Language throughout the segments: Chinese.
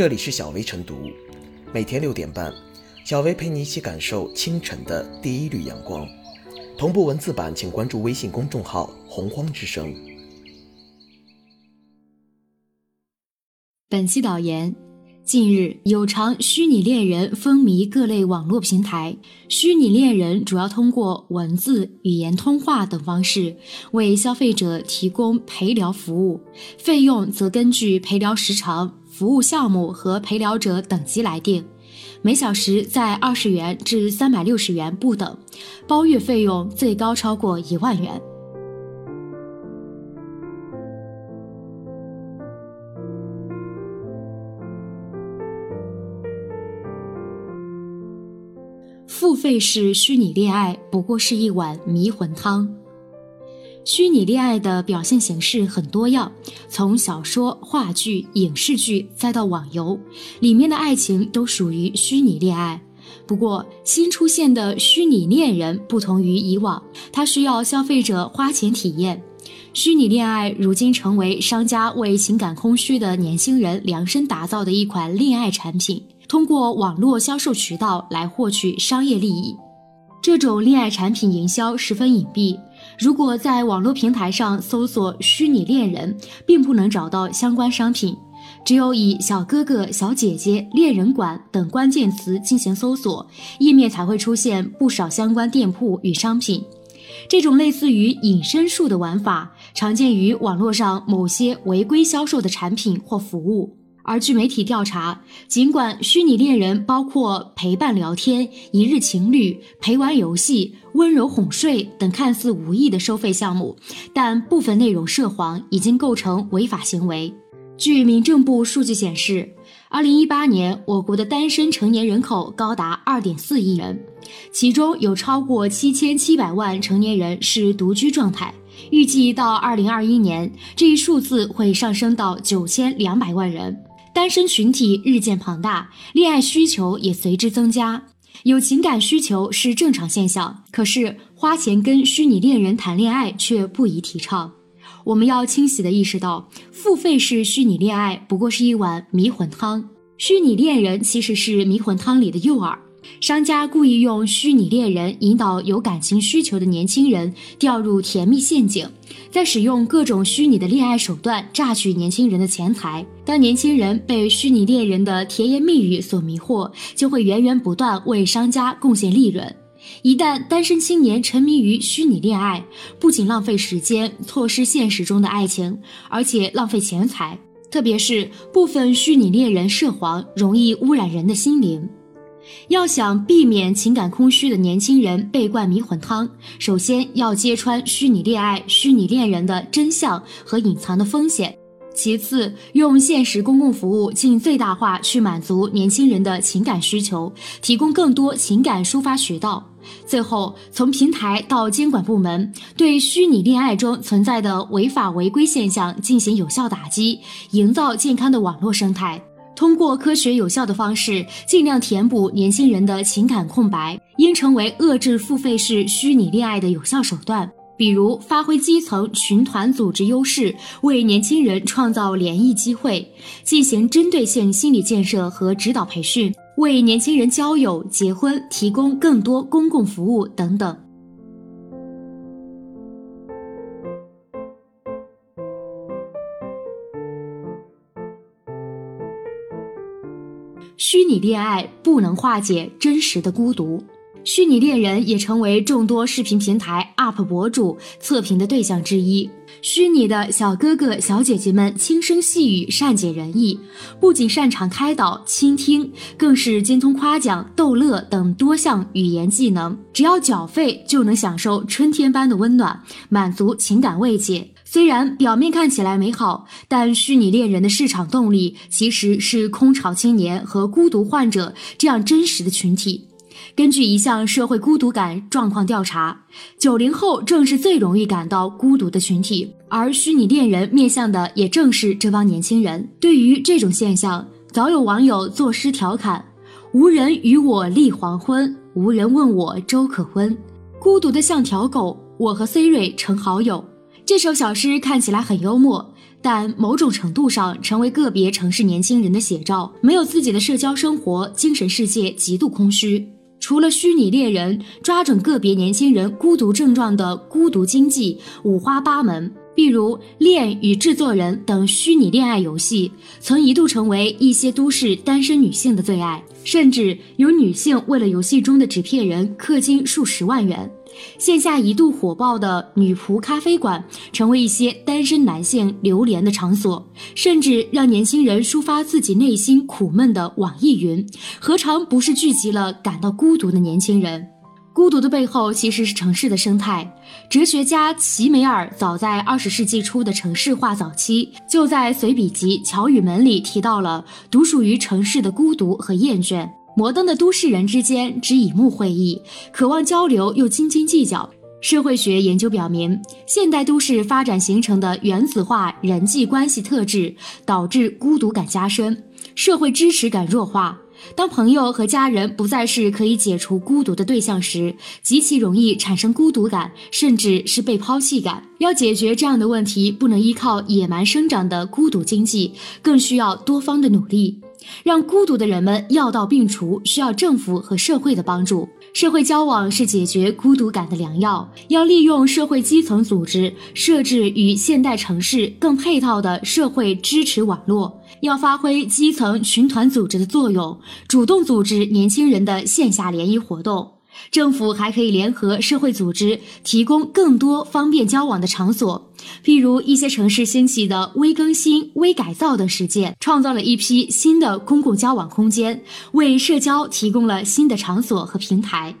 这里是小薇晨读，每天六点半，小薇陪你一起感受清晨的第一缕阳光。同步文字版，请关注微信公众号“洪荒之声”。本期导言：近日，有偿虚拟恋人风靡各类网络平台。虚拟恋人主要通过文字、语言通话等方式为消费者提供陪聊服务，费用则根据陪聊时长、服务项目和陪聊者等级来定。每小时在二十元至三百六十元不等，包月费用最高超过一万元。付费式虚拟恋爱不过是一碗迷魂汤。虚拟恋爱的表现形式很多样，从小说、话剧、影视剧，再到网游，里面的爱情都属于虚拟恋爱。不过，新出现的虚拟恋人不同于以往，它需要消费者花钱体验。虚拟恋爱如今成为商家为情感空虚的年轻人量身打造的一款恋爱产品，通过网络销售渠道来获取商业利益。这种恋爱产品营销十分隐蔽。如果在网络平台上搜索“虚拟恋人”，并不能找到相关商品，只有以“小哥哥”“小姐姐”“恋人馆”等关键词进行搜索，页面才会出现不少相关店铺与商品。这种类似于隐身术的玩法，常见于网络上某些违规销售的产品或服务。而据媒体调查，尽管虚拟恋人包括陪伴聊天、一日情侣、陪玩游戏、温柔哄睡等看似无意的收费项目，但部分内容涉黄，已经构成违法行为。据民政部数据显示，二零一八年我国的单身成年人口高达二点四亿人，其中有超过七千七百万成年人是独居状态。预计到二零二一年，这一数字会上升到九千两百万人。单身群体日渐庞大，恋爱需求也随之增加。有情感需求是正常现象，可是花钱跟虚拟恋人谈恋爱却不宜提倡。我们要清晰地意识到，付费式虚拟恋爱不过是一碗迷魂汤，虚拟恋人其实是迷魂汤里的诱饵。商家故意用虚拟恋人引导有感情需求的年轻人掉入甜蜜陷阱，再使用各种虚拟的恋爱手段榨取年轻人的钱财。当年轻人被虚拟恋人的甜言蜜语所迷惑，就会源源不断为商家贡献利润。一旦单身青年沉迷于虚拟恋爱，不仅浪费时间，错失现实中的爱情，而且浪费钱财。特别是部分虚拟恋人涉黄，容易污染人的心灵。要想避免情感空虚的年轻人被灌迷魂汤，首先要揭穿虚拟恋爱、虚拟恋人的真相和隐藏的风险；其次，用现实公共服务尽最大化去满足年轻人的情感需求，提供更多情感抒发渠道；最后，从平台到监管部门，对虚拟恋爱中存在的违法违规现象进行有效打击，营造健康的网络生态。通过科学有效的方式，尽量填补年轻人的情感空白，应成为遏制付费式虚拟恋爱的有效手段。比如，发挥基层群团组织优势，为年轻人创造联谊机会，进行针对性心理建设和指导培训，为年轻人交友、结婚提供更多公共服务等等。虚拟恋爱不能化解真实的孤独，虚拟恋人也成为众多视频平台 UP 博主测评的对象之一。虚拟的小哥哥、小姐姐们轻声细语，善解人意，不仅擅长开导、倾听，更是精通夸奖、逗乐等多项语言技能。只要缴费，就能享受春天般的温暖，满足情感慰藉。虽然表面看起来美好，但虚拟恋人的市场动力其实是空巢青年和孤独患者这样真实的群体。根据一项社会孤独感状况调查，九零后正是最容易感到孤独的群体，而虚拟恋人面向的也正是这帮年轻人。对于这种现象，早有网友作诗调侃：“无人与我立黄昏，无人问我粥可温，孤独的像条狗，我和 Siri 成好友。”这首小诗看起来很幽默，但某种程度上成为个别城市年轻人的写照。没有自己的社交生活，精神世界极度空虚。除了虚拟恋人，抓准个别年轻人孤独症状的孤独经济五花八门。例如，《恋与制作人》等虚拟恋爱游戏，曾一度成为一些都市单身女性的最爱，甚至有女性为了游戏中的纸片人氪金数十万元。线下一度火爆的女仆咖啡馆，成为一些单身男性流连的场所，甚至让年轻人抒发自己内心苦闷的网易云，何尝不是聚集了感到孤独的年轻人？孤独的背后其实是城市的生态。哲学家齐梅尔早在二十世纪初的城市化早期，就在随笔集《乔与门》里提到了独属于城市的孤独和厌倦。摩登的都市人之间只以目会意，渴望交流又斤斤计较。社会学研究表明，现代都市发展形成的原子化人际关系特质，导致孤独感加深，社会支持感弱化。当朋友和家人不再是可以解除孤独的对象时，极其容易产生孤独感，甚至是被抛弃感。要解决这样的问题，不能依靠野蛮生长的孤独经济，更需要多方的努力。让孤独的人们药到病除，需要政府和社会的帮助。社会交往是解决孤独感的良药，要利用社会基层组织设置与现代城市更配套的社会支持网络，要发挥基层群团组织的作用，主动组织年轻人的线下联谊活动。政府还可以联合社会组织，提供更多方便交往的场所，譬如一些城市兴起的微更新、微改造等实践，创造了一批新的公共交往空间，为社交提供了新的场所和平台。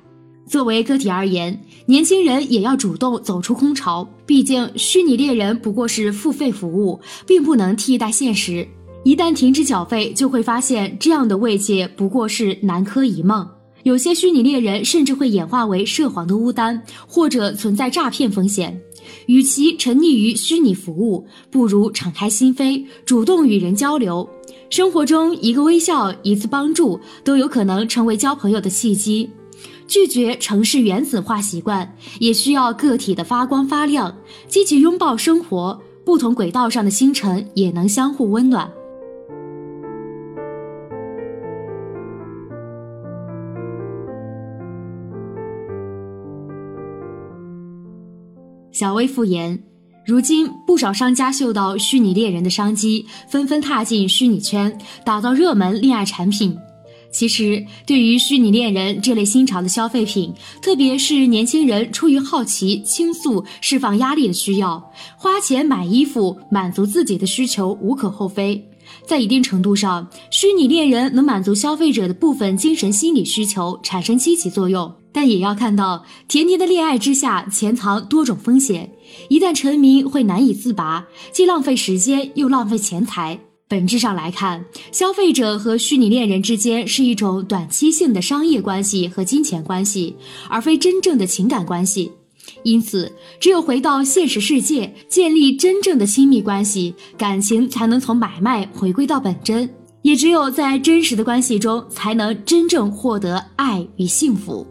作为个体而言，年轻人也要主动走出空巢，毕竟虚拟恋人不过是付费服务，并不能替代现实。一旦停止缴费，就会发现这样的慰藉不过是南柯一梦。有些虚拟恋人甚至会演化为涉黄的乌丹，或者存在诈骗风险。与其沉溺于虚拟服务，不如敞开心扉，主动与人交流。生活中，一个微笑、一次帮助，都有可能成为交朋友的契机。拒绝城市原子化习惯，也需要个体的发光发亮，积极拥抱生活。不同轨道上的星辰也能相互温暖。小薇复言，如今不少商家嗅到虚拟恋人的商机，纷纷踏进虚拟圈，打造热门恋爱产品。其实，对于虚拟恋人这类新潮的消费品，特别是年轻人出于好奇、倾诉、释放压力的需要，花钱买衣服满足自己的需求无可厚非。在一定程度上，虚拟恋人能满足消费者的部分精神心理需求，产生积极作用。但也要看到，甜甜的恋爱之下潜藏多种风险，一旦沉迷会难以自拔，既浪费时间又浪费钱财。本质上来看，消费者和虚拟恋人之间是一种短期性的商业关系和金钱关系，而非真正的情感关系。因此，只有回到现实世界，建立真正的亲密关系，感情才能从买卖回归到本真。也只有在真实的关系中，才能真正获得爱与幸福。